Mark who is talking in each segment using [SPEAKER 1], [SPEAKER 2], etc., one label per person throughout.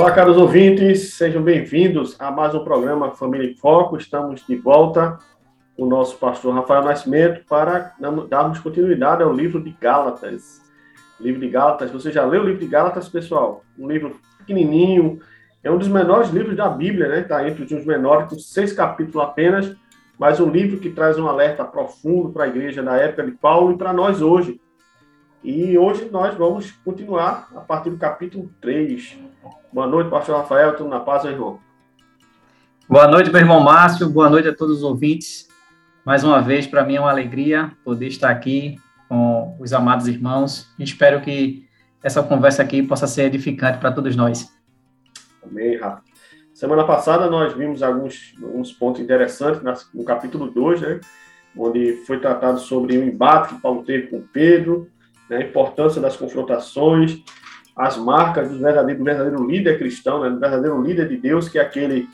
[SPEAKER 1] Olá, caros ouvintes, sejam bem-vindos a mais um programa Família em Foco. Estamos de volta com o nosso pastor Rafael Nascimento para darmos continuidade ao livro de Gálatas. Livro de Gálatas, você já leu o livro de Gálatas, pessoal? Um livro pequenininho, é um dos menores livros da Bíblia, né? Está entre os menores, com seis capítulos apenas, mas um livro que traz um alerta profundo para a igreja da época de Paulo e para nós hoje. E hoje nós vamos continuar a partir do capítulo 3. Boa noite, pastor Rafael, tudo na paz, meu irmão?
[SPEAKER 2] Boa noite, meu irmão Márcio, boa noite a todos os ouvintes. Mais uma vez, para mim é uma alegria poder estar aqui com os amados irmãos. Espero que essa conversa aqui possa ser edificante para todos nós.
[SPEAKER 1] Amém, Rafa. Semana passada nós vimos alguns, alguns pontos interessantes no capítulo 2, né? Onde foi tratado sobre o embate que Paulo teve com Pedro, né? a importância das confrontações, as marcas do verdadeiro, do verdadeiro líder cristão, né, do verdadeiro líder de Deus, que é aquele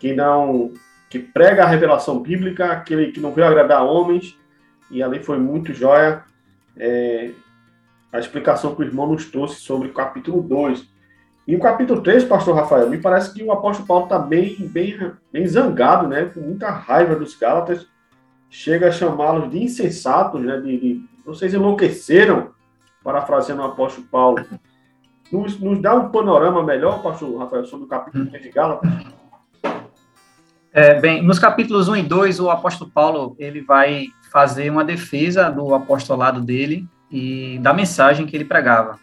[SPEAKER 1] que não que prega a revelação bíblica, aquele que não veio agradar homens, e ali foi muito joia é, a explicação que o irmão nos trouxe sobre o capítulo 2. E o capítulo 3, pastor Rafael, me parece que o apóstolo Paulo está bem, bem, bem zangado, né, com muita raiva dos Gálatas, chega a chamá-los de insensatos, né, de, de vocês enlouqueceram, parafraseando o apóstolo Paulo. Nos, nos dá um panorama melhor, pastor Rafael, sobre o capítulo 3 de Gálatas?
[SPEAKER 2] É, bem, nos capítulos 1 e 2, o apóstolo Paulo ele vai fazer uma defesa do apostolado dele e da mensagem que ele pregava.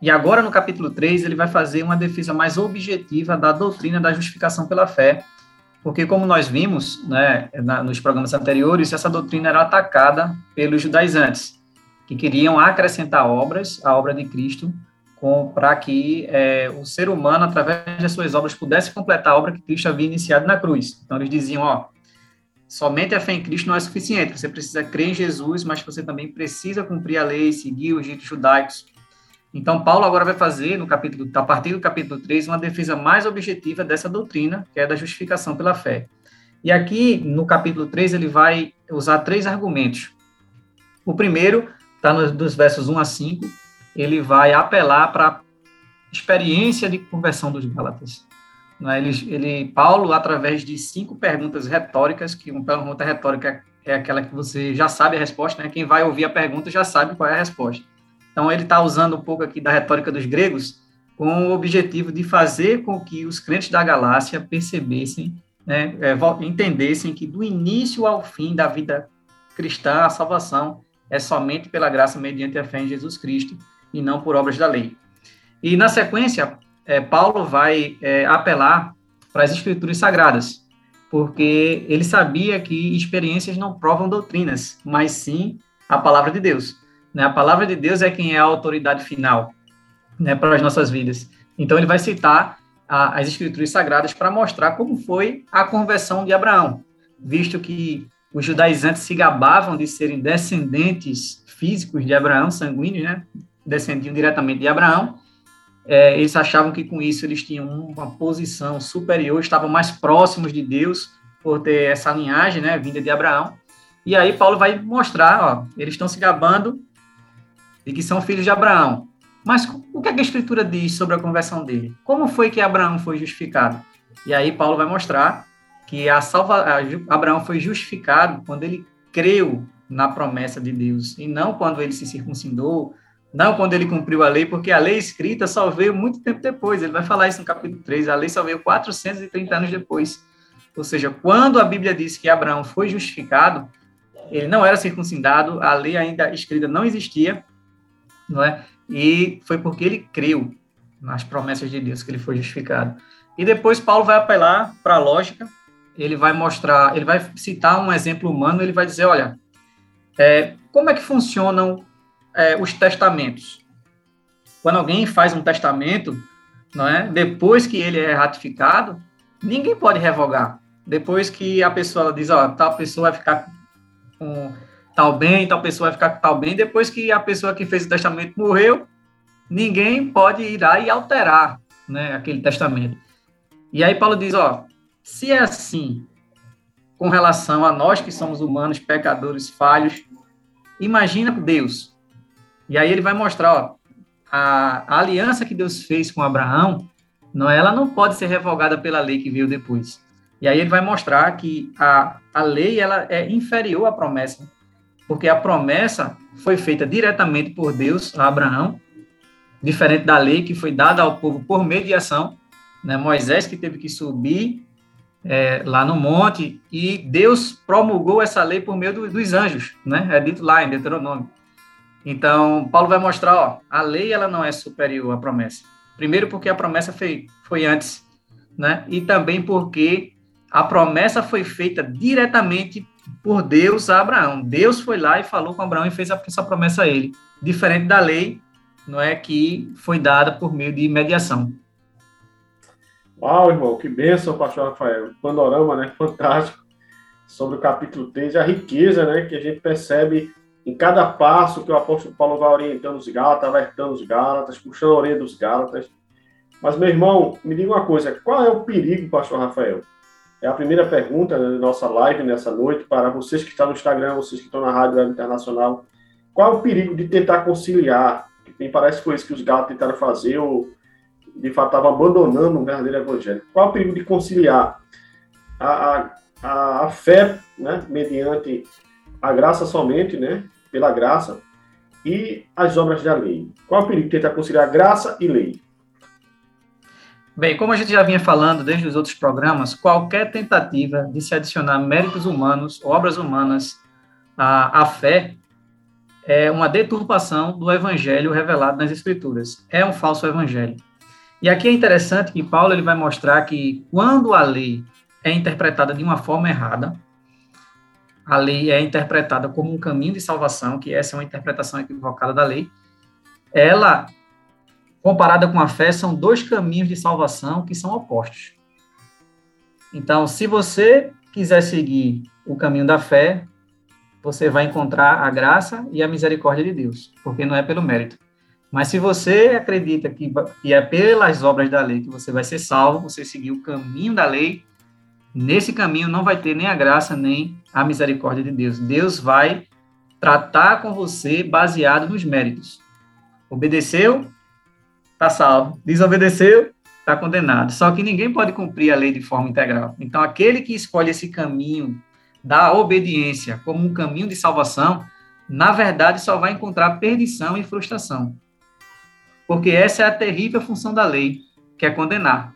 [SPEAKER 2] E agora, no capítulo 3, ele vai fazer uma defesa mais objetiva da doutrina da justificação pela fé, porque, como nós vimos né, na, nos programas anteriores, essa doutrina era atacada pelos judaizantes, que queriam acrescentar obras à obra de Cristo para que é, o ser humano, através das suas obras, pudesse completar a obra que Cristo havia iniciado na cruz. Então, eles diziam, ó, somente a fé em Cristo não é suficiente, você precisa crer em Jesus, mas você também precisa cumprir a lei, seguir os ritos judaicos. Então, Paulo agora vai fazer, no capítulo, a partir do capítulo 3, uma defesa mais objetiva dessa doutrina, que é da justificação pela fé. E aqui, no capítulo 3, ele vai usar três argumentos. O primeiro está nos versos 1 a 5, ele vai apelar para a experiência de conversão dos Gálatas. Né? Ele, ele, Paulo, através de cinco perguntas retóricas, que uma pergunta retórica é aquela que você já sabe a resposta, né? quem vai ouvir a pergunta já sabe qual é a resposta. Então, ele está usando um pouco aqui da retórica dos gregos com o objetivo de fazer com que os crentes da galáxia percebessem, né, é, entendessem que do início ao fim da vida cristã, a salvação é somente pela graça mediante a fé em Jesus Cristo e não por obras da lei. E na sequência, é, Paulo vai é, apelar para as escrituras sagradas, porque ele sabia que experiências não provam doutrinas, mas sim a palavra de Deus. Né? A palavra de Deus é quem é a autoridade final né, para as nossas vidas. Então ele vai citar a, as escrituras sagradas para mostrar como foi a conversão de Abraão, visto que os judaizantes se gabavam de serem descendentes físicos de Abraão, sanguíneos, né? descendiam diretamente de Abraão, é, eles achavam que com isso eles tinham uma posição superior, estavam mais próximos de Deus por ter essa linhagem, né, vinda de Abraão. E aí Paulo vai mostrar, ó, eles estão se gabando de que são filhos de Abraão. Mas o que, é que a Escritura diz sobre a conversão dele? Como foi que Abraão foi justificado? E aí Paulo vai mostrar que a salva, Abraão foi justificado quando ele creu na promessa de Deus e não quando ele se circuncidou não quando ele cumpriu a lei, porque a lei escrita só veio muito tempo depois. Ele vai falar isso no capítulo 3. A lei só veio 430 anos depois. Ou seja, quando a Bíblia diz que Abraão foi justificado, ele não era circuncidado, a lei ainda escrita não existia, não é? E foi porque ele creu nas promessas de Deus que ele foi justificado. E depois Paulo vai apelar para a lógica, ele vai mostrar, ele vai citar um exemplo humano, ele vai dizer, olha, é, como é que funcionam é, os testamentos. Quando alguém faz um testamento, não é? Depois que ele é ratificado, ninguém pode revogar. Depois que a pessoa diz, ó, tal pessoa vai ficar com tal bem, tal pessoa vai ficar com tal bem, depois que a pessoa que fez o testamento morreu, ninguém pode ir lá e alterar, né, aquele testamento. E aí Paulo diz, ó, se é assim, com relação a nós que somos humanos, pecadores, falhos, imagina Deus. E aí ele vai mostrar, ó, a, a aliança que Deus fez com Abraão, não, ela não pode ser revogada pela lei que veio depois. E aí ele vai mostrar que a, a lei ela é inferior à promessa, porque a promessa foi feita diretamente por Deus a Abraão, diferente da lei que foi dada ao povo por mediação, né? Moisés que teve que subir é, lá no monte e Deus promulgou essa lei por meio do, dos anjos, né? É dito lá em Deuteronômio. Então, Paulo vai mostrar, ó, a lei ela não é superior à promessa. Primeiro porque a promessa foi, foi antes, né? E também porque a promessa foi feita diretamente por Deus a Abraão. Deus foi lá e falou com Abraão e fez essa promessa a ele, diferente da lei, não é que foi dada por meio de mediação.
[SPEAKER 1] Uau, irmão, que bênção, pastor Rafael. Panorama, né? Fantástico. Sobre o capítulo 3, a riqueza, né? Que a gente percebe em cada passo que o apóstolo Paulo vai orientando os Gálatas, alertando os Gálatas, puxando a orelha dos Gálatas. Mas, meu irmão, me diga uma coisa: qual é o perigo, pastor Rafael? É a primeira pergunta da nossa live nessa noite para vocês que estão no Instagram, vocês que estão na Rádio Internacional. Qual é o perigo de tentar conciliar? Me parece que foi isso que os Gálatas tentaram fazer, ou de fato estavam abandonando o verdadeiro evangelho. Qual é o perigo de conciliar a, a, a fé, né, mediante a graça somente, né, pela graça, e as obras da lei? Qual é o perigo de tentar conciliar graça e lei?
[SPEAKER 2] Bem, como a gente já vinha falando desde os outros programas, qualquer tentativa de se adicionar méritos humanos, obras humanas à, à fé, é uma deturpação do evangelho revelado nas Escrituras. É um falso evangelho. E aqui é interessante que Paulo ele vai mostrar que quando a lei é interpretada de uma forma errada, a lei é interpretada como um caminho de salvação, que essa é uma interpretação equivocada da lei, ela, comparada com a fé, são dois caminhos de salvação que são opostos. Então, se você quiser seguir o caminho da fé, você vai encontrar a graça e a misericórdia de Deus, porque não é pelo mérito. Mas se você acredita que, que é pelas obras da lei que você vai ser salvo, você seguir o caminho da lei, nesse caminho não vai ter nem a graça nem a misericórdia de Deus. Deus vai tratar com você baseado nos méritos. Obedeceu, está salvo. Desobedeceu, está condenado. Só que ninguém pode cumprir a lei de forma integral. Então, aquele que escolhe esse caminho da obediência como um caminho de salvação, na verdade só vai encontrar perdição e frustração porque essa é a terrível função da lei, que é condenar.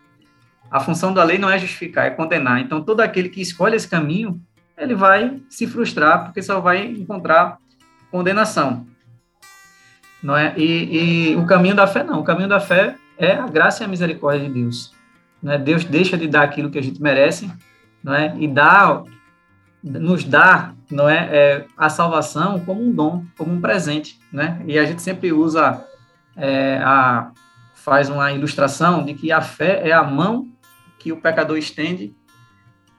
[SPEAKER 2] A função da lei não é justificar, é condenar. Então, todo aquele que escolhe esse caminho, ele vai se frustrar, porque só vai encontrar condenação. Não é? E, e o caminho da fé, não. O caminho da fé é a graça e a misericórdia de Deus. Não é? Deus deixa de dar aquilo que a gente merece, não é? E dá, nos dá, não é, é a salvação como um dom, como um presente, né? E a gente sempre usa é, a, faz uma ilustração de que a fé é a mão que o pecador estende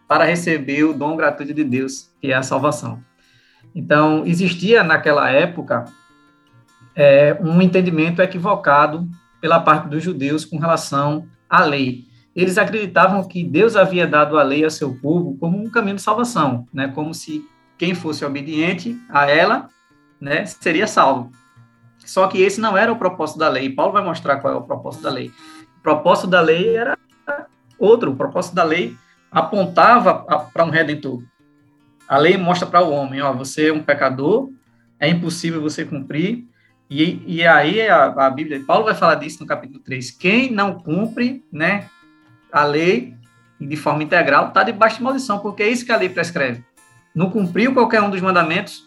[SPEAKER 2] para receber o dom gratuito de Deus, que é a salvação. Então, existia naquela época é, um entendimento equivocado pela parte dos judeus com relação à lei. Eles acreditavam que Deus havia dado a lei ao seu povo como um caminho de salvação, né? como se quem fosse obediente a ela né, seria salvo. Só que esse não era o propósito da lei. Paulo vai mostrar qual é o propósito da lei. O propósito da lei era outro. O propósito da lei apontava para um redentor. A lei mostra para o homem, ó, você é um pecador, é impossível você cumprir. E, e aí a, a Bíblia, Paulo vai falar disso no capítulo 3. Quem não cumpre, né, a lei de forma integral está debaixo de maldição, porque é isso que a lei prescreve. Não cumpriu qualquer um dos mandamentos,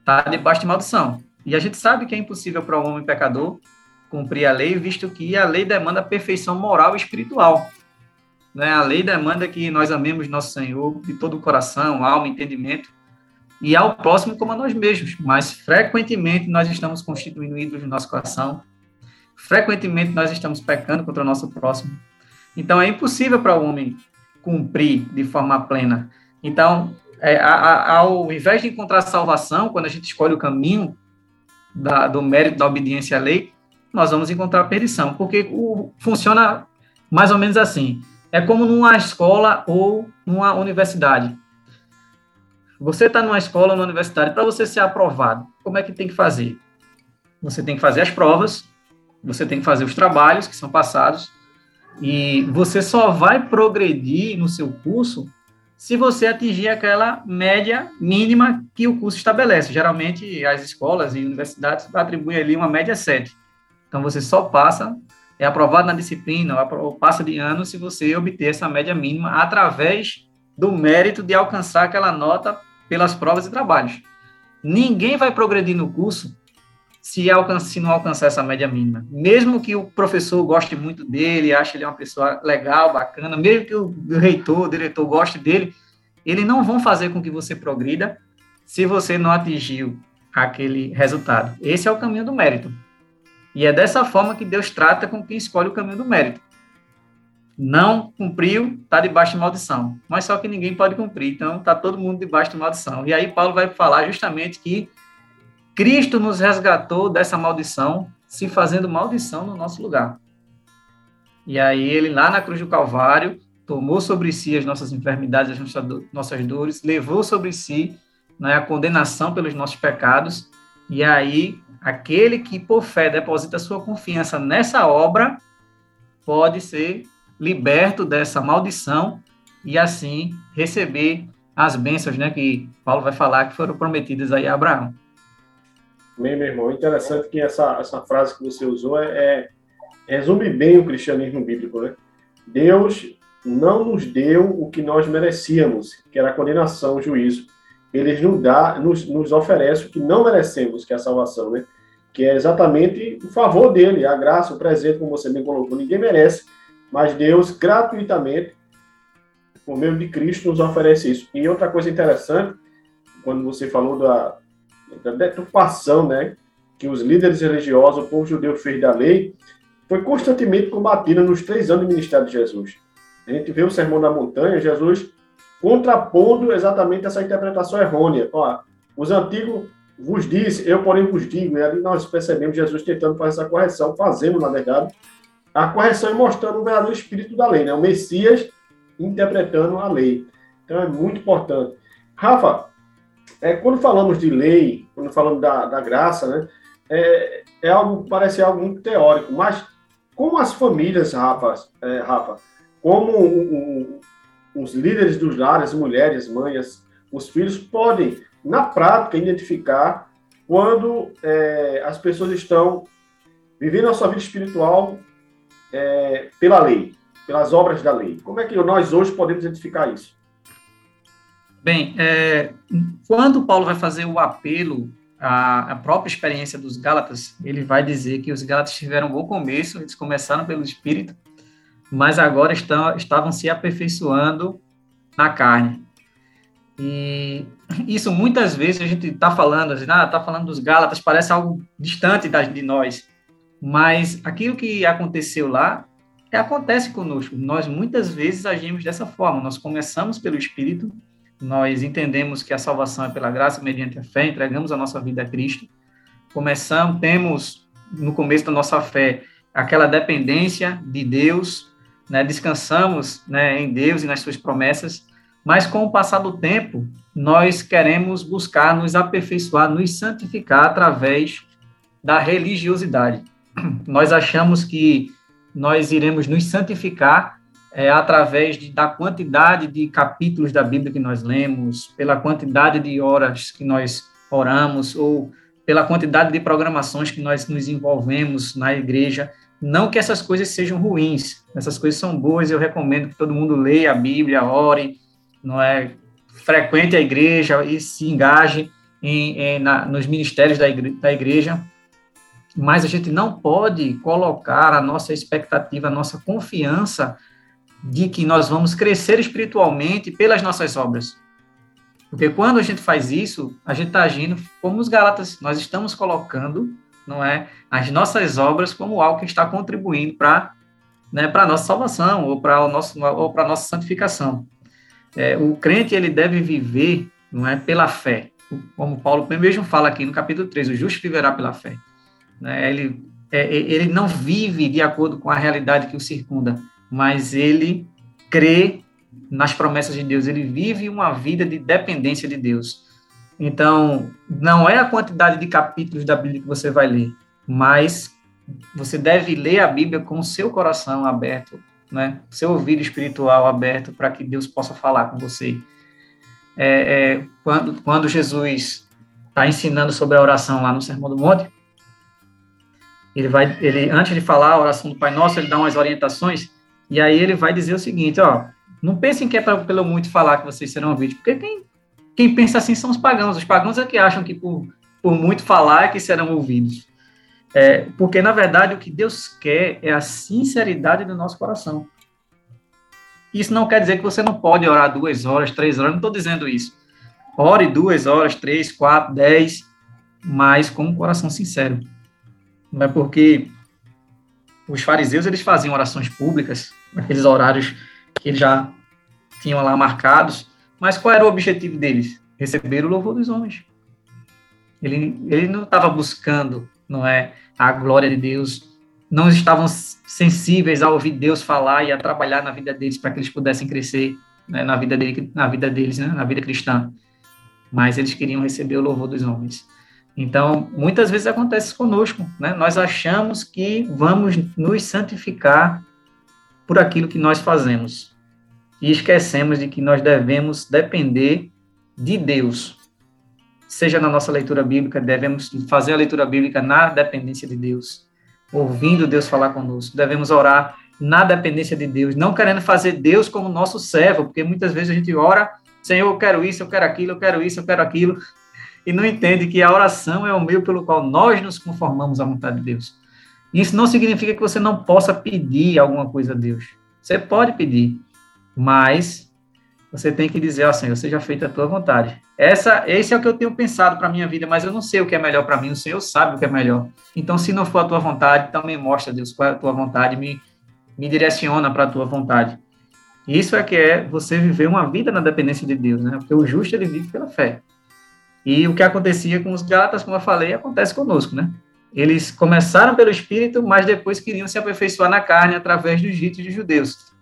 [SPEAKER 2] está debaixo de maldição. E a gente sabe que é impossível para um homem pecador cumprir a lei, visto que a lei demanda perfeição moral e espiritual. Né? A lei demanda que nós amemos nosso Senhor de todo o coração, alma, entendimento. E ao próximo como a nós mesmos. Mas frequentemente nós estamos constituindo ídolos no nosso coração, frequentemente nós estamos pecando contra o nosso próximo. Então é impossível para o homem cumprir de forma plena. Então, é, a, a, ao invés de encontrar salvação, quando a gente escolhe o caminho da, do mérito da obediência à lei, nós vamos encontrar perdição, porque o, funciona mais ou menos assim. É como numa escola ou numa universidade. Você está numa escola numa universidade, para você ser aprovado, como é que tem que fazer? Você tem que fazer as provas, você tem que fazer os trabalhos que são passados, e você só vai progredir no seu curso se você atingir aquela média mínima que o curso estabelece. Geralmente, as escolas e universidades atribuem ali uma média 7. Então, você só passa, é aprovado na disciplina, ou passa de ano se você obter essa média mínima através do mérito de alcançar aquela nota pelas provas e trabalhos. Ninguém vai progredir no curso se, alcança, se não alcançar essa média mínima. Mesmo que o professor goste muito dele, ache ele uma pessoa legal, bacana, mesmo que o, reitor, o diretor goste dele, eles não vão fazer com que você progrida se você não atingiu aquele resultado. Esse é o caminho do mérito. E é dessa forma que Deus trata com quem escolhe o caminho do mérito. Não cumpriu, está debaixo de maldição. Mas só que ninguém pode cumprir, então está todo mundo debaixo de maldição. E aí Paulo vai falar justamente que Cristo nos resgatou dessa maldição, se fazendo maldição no nosso lugar. E aí ele lá na cruz do Calvário tomou sobre si as nossas enfermidades, as nossas dores, levou sobre si né, a condenação pelos nossos pecados. E aí aquele que por fé deposita sua confiança nessa obra pode ser liberto dessa maldição e assim receber as bênçãos, né, que Paulo vai falar que foram prometidas aí a Abraão.
[SPEAKER 1] Bem, meu irmão, interessante que essa, essa frase que você usou é, é, resume bem o cristianismo bíblico, né? Deus não nos deu o que nós merecíamos, que era a condenação, o juízo. Ele nos dá, nos, nos oferece o que não merecemos, que é a salvação, né? Que é exatamente o favor dele, a graça, o presente, como você bem colocou. Ninguém merece, mas Deus gratuitamente, por meio de Cristo, nos oferece isso. E outra coisa interessante, quando você falou da, da deturpação né, que os líderes religiosos, o povo judeu fez da lei, foi constantemente combatida nos três anos do ministério de Jesus. A gente vê o Sermão da Montanha, Jesus contrapondo exatamente essa interpretação errônea. Ó, os antigos vos disse, eu porém vos digo, e ali nós percebemos Jesus tentando fazer essa correção, fazendo, na verdade, a correção e mostrando o verdadeiro espírito da lei, né? o Messias interpretando a lei. Então é muito importante. Rafa, é, quando falamos de lei, quando falamos da, da graça, né, é, é algo, parece algo muito teórico, mas como as famílias, Rafa, é, Rafa como o, o, os líderes dos lares, mulheres, mães, os filhos, podem, na prática, identificar quando é, as pessoas estão vivendo a sua vida espiritual é, pela lei, pelas obras da lei. Como é que nós hoje podemos identificar isso?
[SPEAKER 2] Bem, é, quando Paulo vai fazer o apelo à, à, própria experiência dos Gálatas, ele vai dizer que os Gálatas tiveram um bom começo, eles começaram pelo Espírito, mas agora estão, estavam se aperfeiçoando na carne. E isso muitas vezes a gente está falando, assim, ah, está falando dos Gálatas, parece algo distante de nós, mas aquilo que aconteceu lá acontece conosco. Nós muitas vezes agimos dessa forma. Nós começamos pelo Espírito nós entendemos que a salvação é pela graça mediante a fé, entregamos a nossa vida a Cristo. Começamos, temos no começo da nossa fé aquela dependência de Deus, né? descansamos né, em Deus e nas suas promessas, mas com o passar do tempo, nós queremos buscar nos aperfeiçoar, nos santificar através da religiosidade. Nós achamos que nós iremos nos santificar é, através de, da quantidade de capítulos da Bíblia que nós lemos, pela quantidade de horas que nós oramos, ou pela quantidade de programações que nós nos envolvemos na igreja. Não que essas coisas sejam ruins, essas coisas são boas, eu recomendo que todo mundo leia a Bíblia, ore, não é? frequente a igreja e se engaje em, em, na, nos ministérios da igreja, da igreja, mas a gente não pode colocar a nossa expectativa, a nossa confiança de que nós vamos crescer espiritualmente pelas nossas obras. Porque quando a gente faz isso, a gente está agindo como os Gálatas, nós estamos colocando, não é, as nossas obras como algo que está contribuindo para né, a nossa salvação ou para para nossa santificação. É, o crente ele deve viver, não é, pela fé, como Paulo mesmo fala aqui no capítulo 3, o justo viverá pela fé. Né? Ele é, ele não vive de acordo com a realidade que o circunda, mas ele crê nas promessas de Deus, ele vive uma vida de dependência de Deus. Então, não é a quantidade de capítulos da Bíblia que você vai ler, mas você deve ler a Bíblia com o seu coração aberto, né? seu ouvido espiritual aberto para que Deus possa falar com você. É, é, quando, quando Jesus está ensinando sobre a oração lá no Sermão do Monte, ele vai, ele antes de falar a oração do Pai Nosso, ele dá umas orientações e aí ele vai dizer o seguinte, ó, não pensem que é pra, pelo muito falar que vocês serão ouvidos, porque quem, quem pensa assim são os pagãos. Os pagãos é que acham que por, por muito falar é que serão ouvidos. É, porque, na verdade, o que Deus quer é a sinceridade do nosso coração. Isso não quer dizer que você não pode orar duas horas, três horas, não estou dizendo isso. Ore duas horas, três, quatro, dez, mas com um coração sincero. Não é porque os fariseus eles faziam orações públicas, naqueles horários que eles já tinham lá marcados, mas qual era o objetivo deles? Receber o louvor dos homens. Ele, ele não estava buscando, não é, a glória de Deus, não estavam sensíveis a ouvir Deus falar e a trabalhar na vida deles para que eles pudessem crescer né, na vida dele, na vida deles, né, na vida cristã. Mas eles queriam receber o louvor dos homens. Então, muitas vezes acontece conosco, né? Nós achamos que vamos nos santificar por aquilo que nós fazemos e esquecemos de que nós devemos depender de Deus. Seja na nossa leitura bíblica, devemos fazer a leitura bíblica na dependência de Deus, ouvindo Deus falar conosco. Devemos orar na dependência de Deus, não querendo fazer Deus como nosso servo, porque muitas vezes a gente ora, Senhor, eu quero isso, eu quero aquilo, eu quero isso, eu quero aquilo, e não entende que a oração é o meio pelo qual nós nos conformamos à vontade de Deus. Isso não significa que você não possa pedir alguma coisa a Deus. Você pode pedir, mas você tem que dizer, ó oh, Senhor, seja feita a tua vontade. Essa, esse é o que eu tenho pensado para minha vida, mas eu não sei o que é melhor para mim, o Senhor sabe o que é melhor. Então, se não for a tua vontade, também mostra, Deus, qual é a tua vontade, me, me direciona para a tua vontade. Isso é que é você viver uma vida na dependência de Deus, né? Porque o justo, ele vive pela fé. E o que acontecia com os Gálatas, como eu falei, acontece conosco, né? Eles começaram pelo Espírito, mas depois queriam se aperfeiçoar na carne através dos ritos de judeus.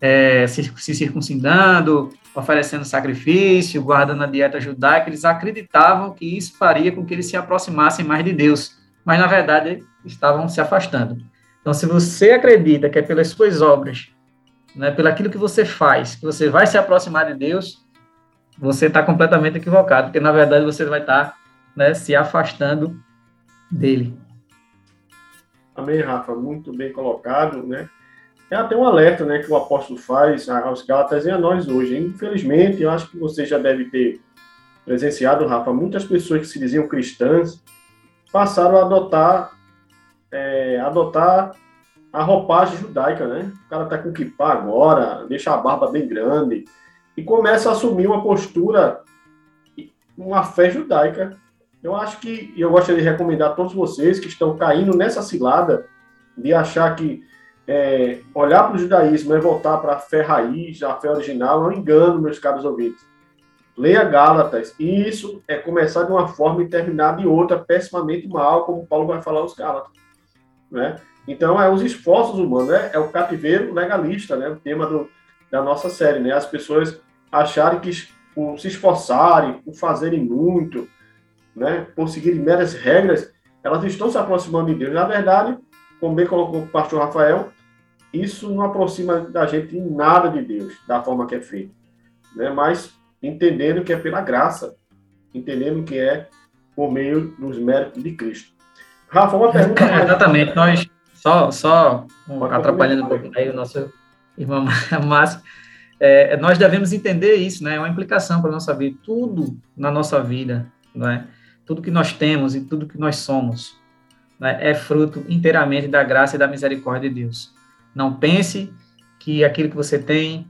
[SPEAKER 2] É, se, se circuncidando, oferecendo sacrifício, guardando a dieta judaica, eles acreditavam que isso faria com que eles se aproximassem mais de Deus, mas na verdade estavam se afastando. Então, se você acredita que é pelas suas obras, né, pelo aquilo que você faz, que você vai se aproximar de Deus, você está completamente equivocado, porque na verdade você vai estar tá, né, se afastando dele.
[SPEAKER 1] Amém, Rafa, muito bem colocado, né? É até um alerta, né, que o apóstolo faz aos Gálatas e a nós hoje. Infelizmente, eu acho que você já deve ter presenciado, Rafa, muitas pessoas que se diziam cristãs passaram a adotar é, adotar a roupagem judaica, né? O cara tá com kippah agora, deixa a barba bem grande, e começa a assumir uma postura, uma fé judaica. Eu acho que, e eu gostaria de recomendar a todos vocês que estão caindo nessa cilada de achar que é, olhar para o judaísmo é voltar para a fé raiz, a fé original, é um engano, meus caros ouvintes. Leia Gálatas, e isso é começar de uma forma e terminar de outra, pessimamente mal, como Paulo vai falar aos Gálatas. Né? Então, é os esforços humanos, né? é o cativeiro legalista, né? o tema do, da nossa série, né? As pessoas acharem que por se esforçarem, por fazerem muito, né? Por seguirem meras regras, elas estão se aproximando de Deus. Na verdade, como bem colocou o pastor Rafael, isso não aproxima da gente em nada de Deus, da forma que é feito, né? Mas entendendo que é pela graça, entendendo que é por meio dos méritos de Cristo.
[SPEAKER 2] Rafa, uma pergunta. Exatamente, nós só, só atrapalhando um pouco aí o nosso irmã Márcia, é, nós devemos entender isso, né? É uma implicação para a nossa vida. Tudo na nossa vida, não é? Tudo que nós temos e tudo que nós somos né? é fruto inteiramente da graça e da misericórdia de Deus. Não pense que aquilo que você tem,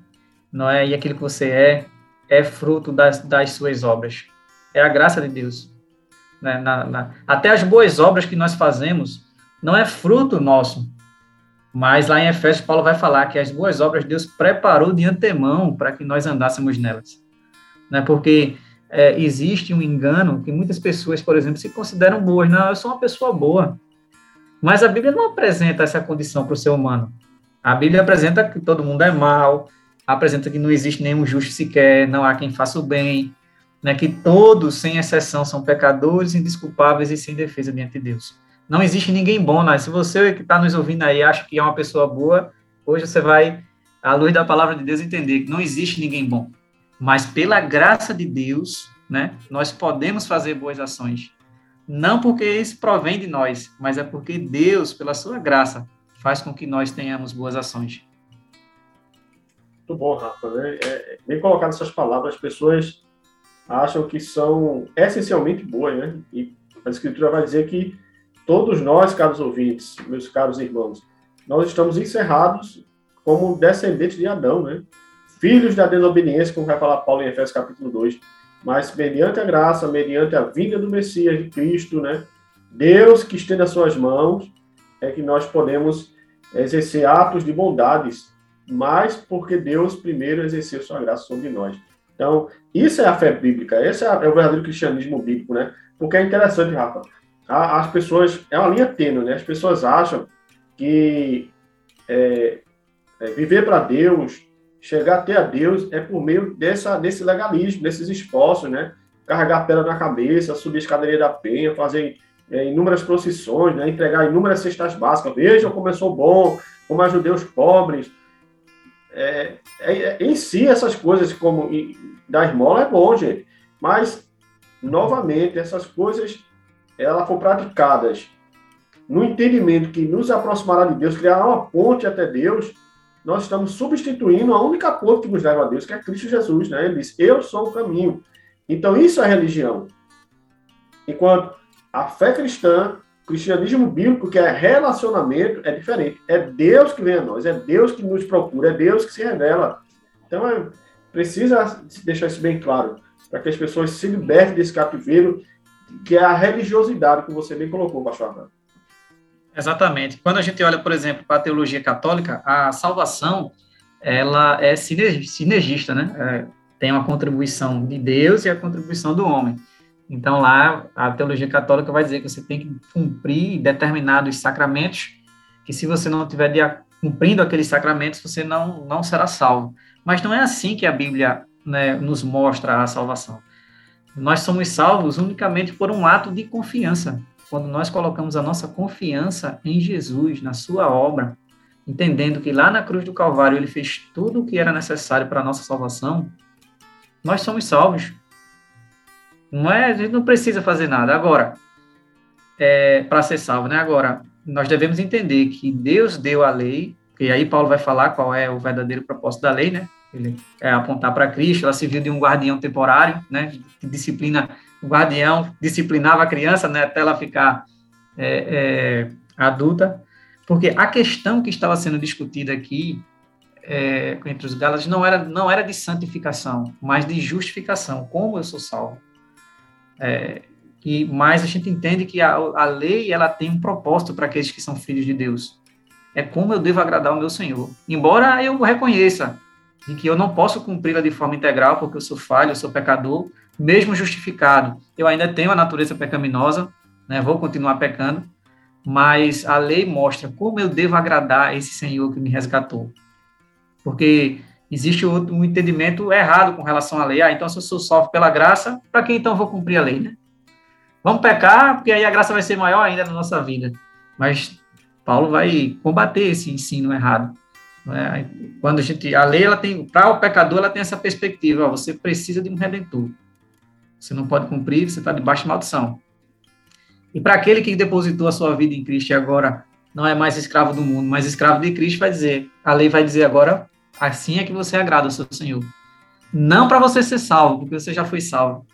[SPEAKER 2] não é, e aquilo que você é, é fruto das, das suas obras. É a graça de Deus. Né? Na, na, até as boas obras que nós fazemos não é fruto nosso. Mas lá em Efésios, Paulo vai falar que as boas obras Deus preparou de antemão para que nós andássemos nelas. Né? Porque é, existe um engano que muitas pessoas, por exemplo, se consideram boas. Não, eu sou uma pessoa boa. Mas a Bíblia não apresenta essa condição para o ser humano. A Bíblia apresenta que todo mundo é mal, apresenta que não existe nenhum justo sequer, não há quem faça o bem, né, que todos, sem exceção, são pecadores, indesculpáveis e sem defesa diante de Deus. Não existe ninguém bom, né? Se você que está nos ouvindo aí acha que é uma pessoa boa, hoje você vai, à luz da palavra de Deus, entender que não existe ninguém bom. Mas pela graça de Deus, né, nós podemos fazer boas ações. Não porque isso provém de nós, mas é porque Deus, pela sua graça, faz com que nós tenhamos boas ações.
[SPEAKER 1] Muito bom, Rafa. Né? É, bem colocado essas palavras, as pessoas acham que são essencialmente boas, né? E a Escritura vai dizer que todos nós, caros ouvintes, meus caros irmãos, nós estamos encerrados como descendentes de Adão, né? Filhos da desobediência, como vai falar Paulo em Efésios capítulo 2. Mas mediante a graça, mediante a vinda do Messias de Cristo, né? Deus que estende as suas mãos, é que nós podemos exercer atos de bondades mas porque Deus primeiro exerceu sua graça sobre nós. Então, isso é a fé bíblica, esse é, o verdadeiro cristianismo bíblico, né? Porque é interessante, Rafa. As pessoas, é uma linha tênue, né? As pessoas acham que é, é, viver para Deus, chegar até a Deus, é por meio dessa, desse legalismo, desses esforços, né? Carregar pedra na cabeça, subir a escadaria da penha, fazer é, inúmeras procissões, né? entregar inúmeras cestas básicas. Vejam como eu sou bom, como ajudei os pobres, é, é, é, em si, essas coisas como da esmola é bom, gente. Mas, novamente, essas coisas, elas foram praticadas no entendimento que nos aproximará de Deus, criar uma ponte até Deus, nós estamos substituindo a única ponte que nos leva a Deus, que é Cristo Jesus, né? Ele diz, eu sou o caminho. Então, isso é religião. Enquanto a fé cristã cristianismo bíblico, que é relacionamento, é diferente. É Deus que vem a nós, é Deus que nos procura, é Deus que se revela. Então, é, precisa deixar isso bem claro, para que as pessoas se libertem desse cativeiro, que é a religiosidade que você bem colocou, pastor
[SPEAKER 2] Exatamente. Quando a gente olha, por exemplo, para a teologia católica, a salvação ela é sinergista, né? É, tem uma contribuição de Deus e a contribuição do homem. Então, lá, a teologia católica vai dizer que você tem que cumprir determinados sacramentos, que se você não estiver cumprindo aqueles sacramentos, você não, não será salvo. Mas não é assim que a Bíblia né, nos mostra a salvação. Nós somos salvos unicamente por um ato de confiança. Quando nós colocamos a nossa confiança em Jesus, na sua obra, entendendo que lá na cruz do Calvário ele fez tudo o que era necessário para a nossa salvação, nós somos salvos. Não é, a gente não precisa fazer nada. Agora, é, para ser salvo, né? Agora, nós devemos entender que Deus deu a lei, e aí Paulo vai falar qual é o verdadeiro propósito da lei, né? Ele é apontar para Cristo, ela se viu de um guardião temporário, né? Que disciplina, o guardião disciplinava a criança, né? Até ela ficar é, é, adulta. Porque a questão que estava sendo discutida aqui é, entre os Gálatas não era, não era de santificação, mas de justificação. Como eu sou salvo? É, e mas a gente entende que a, a lei ela tem um propósito para aqueles que são filhos de Deus. É como eu devo agradar o meu Senhor. Embora eu reconheça de que eu não posso cumpri-la de forma integral, porque eu sou falho, eu sou pecador, mesmo justificado, eu ainda tenho a natureza pecaminosa, né, vou continuar pecando, mas a lei mostra como eu devo agradar esse Senhor que me resgatou. Porque existe um entendimento errado com relação à lei. Ah, então se eu sou salvo pela graça, para que então vou cumprir a lei, né? Vamos pecar, porque aí a graça vai ser maior ainda na nossa vida. Mas Paulo vai combater esse ensino errado. Né? Quando a gente, a lei, ela tem, para o pecador, ela tem essa perspectiva: ó, você precisa de um redentor. Você não pode cumprir, você está debaixo de maldição. E para aquele que depositou a sua vida em Cristo e agora não é mais escravo do mundo, mas escravo de Cristo, vai dizer, a lei vai dizer agora, Assim é que você agrada o seu Senhor. Não para você ser salvo, porque você já foi salvo,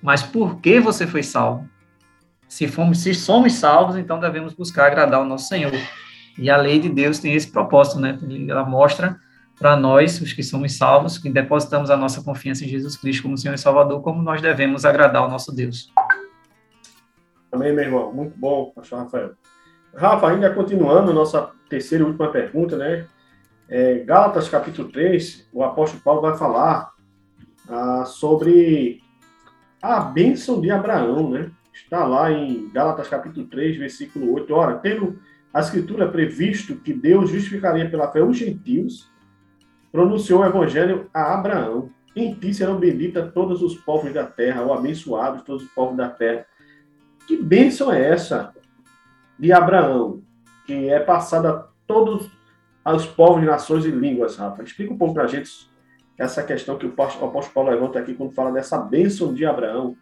[SPEAKER 2] mas porque você foi salvo. Se, fomos, se somos salvos, então devemos buscar agradar o nosso Senhor. E a lei de Deus tem esse propósito, né? Ela mostra para nós, os que somos salvos, que depositamos a nossa confiança em Jesus Cristo como Senhor e Salvador, como nós devemos agradar ao nosso Deus.
[SPEAKER 1] Amém, meu irmão. Muito bom, pastor Rafael. Rafa, ainda continuando, nossa terceira e última pergunta, né? É, Gálatas capítulo 3, o apóstolo Paulo vai falar ah, sobre a bênção de Abraão, né? Está lá em Gálatas capítulo 3, versículo 8. Ora, tendo a escritura previsto que Deus justificaria pela fé os gentios, pronunciou o evangelho a Abraão. Em ti serão benditas todos os povos da terra, ou abençoados todos os povos da terra. Que bênção é essa de Abraão, que é passada a todos os povos, nações e línguas, Rafa? Explica um pouco para a gente essa questão que o apóstolo Paulo levanta aqui quando fala dessa bênção de Abraão.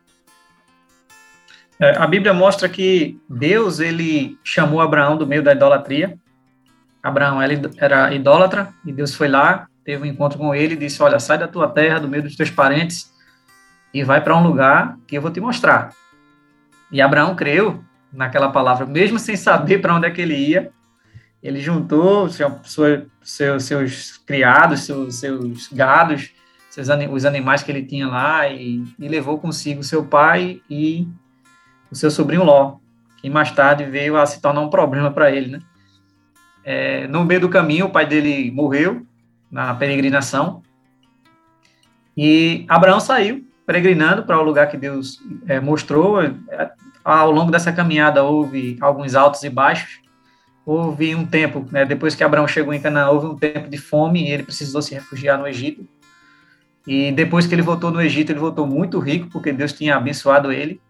[SPEAKER 2] É, a Bíblia mostra que Deus ele chamou Abraão do meio da idolatria. Abraão era idólatra e Deus foi lá, teve um encontro com ele e disse: Olha, sai da tua terra, do meio dos teus parentes e vai para um lugar que eu vou te mostrar. E Abraão creu naquela palavra, mesmo sem saber para onde é que ele ia. Ele juntou seu, seu, seus criados, seus, seus gados, seus, os animais que ele tinha lá e, e levou consigo seu pai e o seu sobrinho Ló, que mais tarde veio a se tornar um problema para ele, né? É, no meio do caminho, o pai dele morreu na peregrinação e Abraão saiu peregrinando para o lugar que Deus é, mostrou. Ao longo dessa caminhada houve alguns altos e baixos. Houve um tempo, né, depois que Abraão chegou em Canaã, houve um tempo de fome e ele precisou se refugiar no Egito. E depois que ele voltou no Egito, ele voltou muito rico, porque Deus tinha abençoado ele.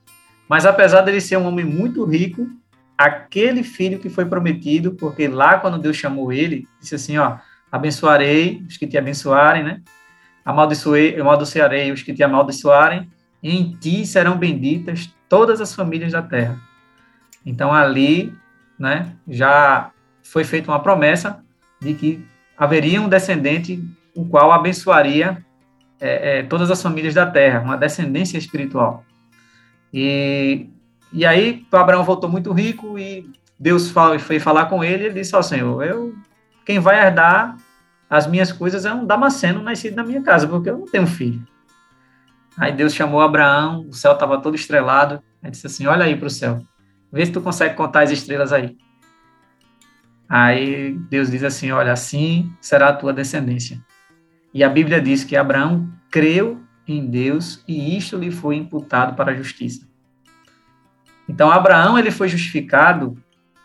[SPEAKER 2] Mas apesar dele ser um homem muito rico, aquele filho que foi prometido, porque lá quando Deus chamou ele, disse assim, ó, abençoarei os que te abençoarem, né? Amaldiçoei, amaldiçoarei os que te amaldiçoarem, e em ti serão benditas todas as famílias da terra. Então ali, né, já foi feita uma promessa de que haveria um descendente o qual abençoaria é, é, todas as famílias da terra, uma descendência espiritual. E, e aí Abraão voltou muito rico e Deus foi falar com ele e ele disse ao Senhor, eu, quem vai herdar as minhas coisas é um Damasceno nascido na minha casa, porque eu não tenho filho. Aí Deus chamou Abraão, o céu estava todo estrelado, ele disse assim, olha aí para o céu, vê se tu consegue contar as estrelas aí. Aí Deus diz assim, olha, assim será a tua descendência. E a Bíblia diz que Abraão creu em Deus e isto lhe foi imputado para a justiça. Então Abraão ele foi justificado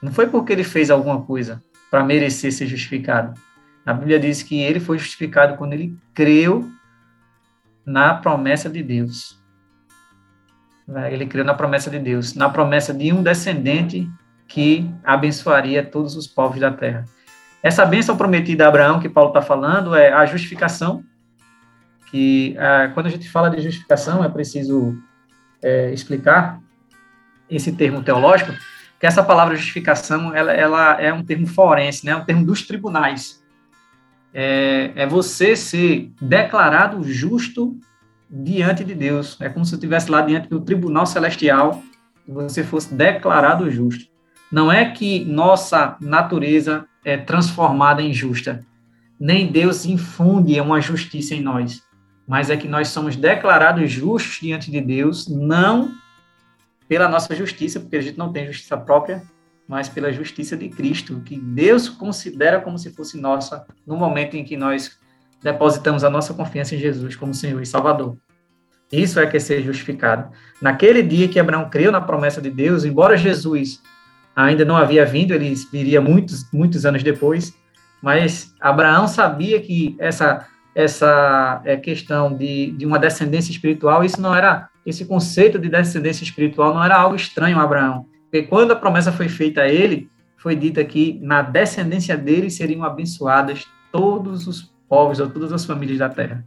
[SPEAKER 2] não foi porque ele fez alguma coisa para merecer ser justificado. A Bíblia diz que ele foi justificado quando ele creu na promessa de Deus. Ele creu na promessa de Deus, na promessa de um descendente que abençoaria todos os povos da terra. Essa bênção prometida a Abraão que Paulo está falando é a justificação que ah, quando a gente fala de justificação é preciso é, explicar esse termo teológico, que essa palavra justificação ela, ela é um termo forense, né, um termo dos tribunais. É, é você ser declarado justo diante de Deus. É como se estivesse lá diante do tribunal celestial e você fosse declarado justo. Não é que nossa natureza é transformada em justa, nem Deus infunde uma justiça em nós mas é que nós somos declarados justos diante de Deus, não pela nossa justiça, porque a gente não tem justiça própria, mas pela justiça de Cristo, que Deus considera como se fosse nossa no momento em que nós depositamos a nossa confiança em Jesus como Senhor e Salvador. Isso é que é ser justificado. Naquele dia que Abraão creu na promessa de Deus, embora Jesus ainda não havia vindo, ele viria muitos, muitos anos depois, mas Abraão sabia que essa essa é, questão de, de uma descendência espiritual, isso não era, esse conceito de descendência espiritual não era algo estranho a Abraão, porque quando a promessa foi feita a ele, foi dita que na descendência dele seriam abençoadas todos os povos ou todas as famílias da terra.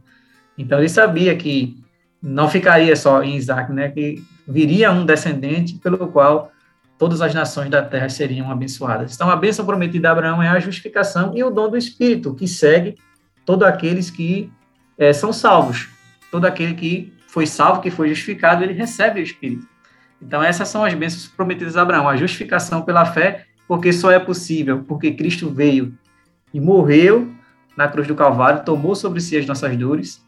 [SPEAKER 2] Então ele sabia que não ficaria só em Isaac, né, que viria um descendente pelo qual todas as nações da terra seriam abençoadas. Então a bênção prometida a Abraão é a justificação e o dom do Espírito, que segue todos aqueles que é, são salvos. Todo aquele que foi salvo, que foi justificado, ele recebe o Espírito. Então, essas são as bênçãos prometidas a Abraão. A justificação pela fé, porque só é possível, porque Cristo veio e morreu na cruz do Calvário, tomou sobre si as nossas dores,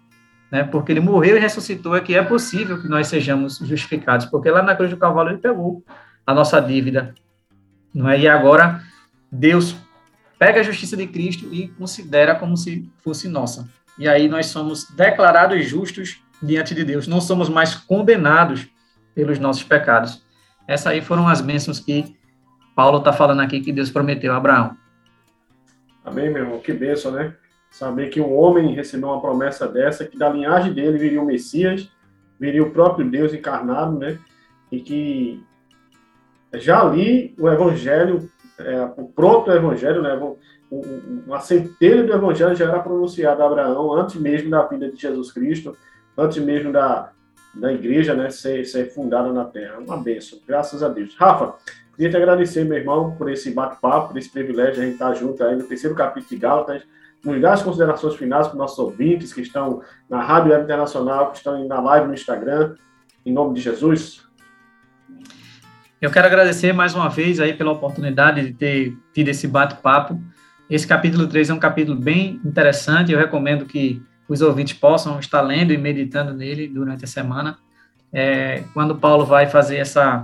[SPEAKER 2] né? Porque ele morreu e ressuscitou, é que é possível que nós sejamos justificados, porque lá na cruz do Calvário ele pegou a nossa dívida, não é? E agora Deus pega a justiça de Cristo e considera como se fosse nossa. E aí nós somos declarados justos diante de Deus, não somos mais condenados pelos nossos pecados. Essas aí foram as bênçãos que Paulo está falando aqui que Deus prometeu a Abraão.
[SPEAKER 1] Amém, meu irmão? Que bênção, né? Saber que um homem recebeu uma promessa dessa, que da linhagem dele viria o Messias, viria o próprio Deus encarnado, né? E que já ali o evangelho, é, o pronto evangelho, né? uma centelha do evangelho já era pronunciada a Abraão antes mesmo da vinda de Jesus Cristo, antes mesmo da, da igreja né, ser, ser fundada na terra. Uma bênção, graças a Deus. Rafa, queria te agradecer, meu irmão, por esse bate-papo, por esse privilégio de a gente estar junto aí no terceiro capítulo de Gálatas. Nos as considerações finais para os nossos ouvintes que estão na Rádio Web Internacional, que estão na live no Instagram. Em nome de Jesus.
[SPEAKER 2] Eu quero agradecer mais uma vez aí pela oportunidade de ter tido esse bate-papo. Esse capítulo 3 é um capítulo bem interessante, eu recomendo que os ouvintes possam estar lendo e meditando nele durante a semana. É, quando Paulo vai fazer essa,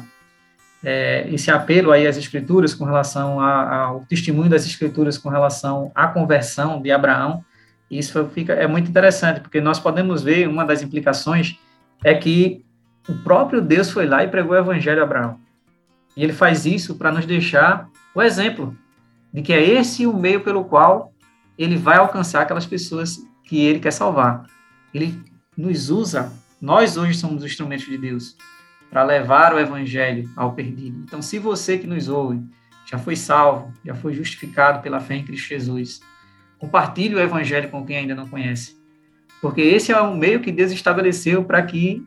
[SPEAKER 2] é, esse apelo aí às escrituras com relação ao testemunho das escrituras com relação à conversão de Abraão, isso fica, é muito interessante, porque nós podemos ver, uma das implicações é que o próprio Deus foi lá e pregou o evangelho a Abraão. E ele faz isso para nos deixar o exemplo de que é esse o meio pelo qual ele vai alcançar aquelas pessoas que ele quer salvar. Ele nos usa, nós hoje somos instrumentos de Deus para levar o evangelho ao perdido. Então, se você que nos ouve já foi salvo, já foi justificado pela fé em Cristo Jesus, compartilhe o evangelho com quem ainda não conhece. Porque esse é o meio que Deus estabeleceu para que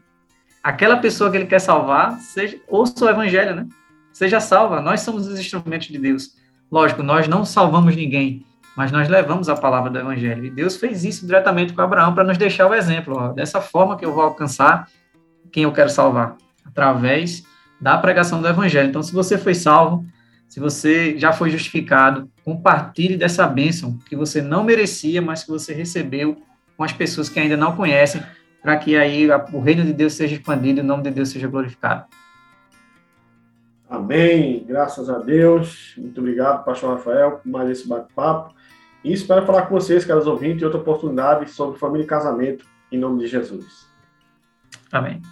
[SPEAKER 2] aquela pessoa que ele quer salvar seja ouça o evangelho, né? Seja salva. Nós somos os instrumentos de Deus. Lógico, nós não salvamos ninguém, mas nós levamos a palavra do Evangelho. E Deus fez isso diretamente com Abraão para nos deixar o exemplo. Ó, dessa forma que eu vou alcançar quem eu quero salvar, através da pregação do Evangelho. Então, se você foi salvo, se você já foi justificado, compartilhe dessa bênção que você não merecia, mas que você recebeu com as pessoas que ainda não conhecem, para que aí o reino de Deus seja expandido e o nome de Deus seja glorificado.
[SPEAKER 1] Amém. Graças a Deus. Muito obrigado, Pastor Rafael, por mais esse bate-papo. E espero falar com vocês, caros ouvintes, em outra oportunidade sobre família e casamento, em nome de Jesus.
[SPEAKER 2] Amém.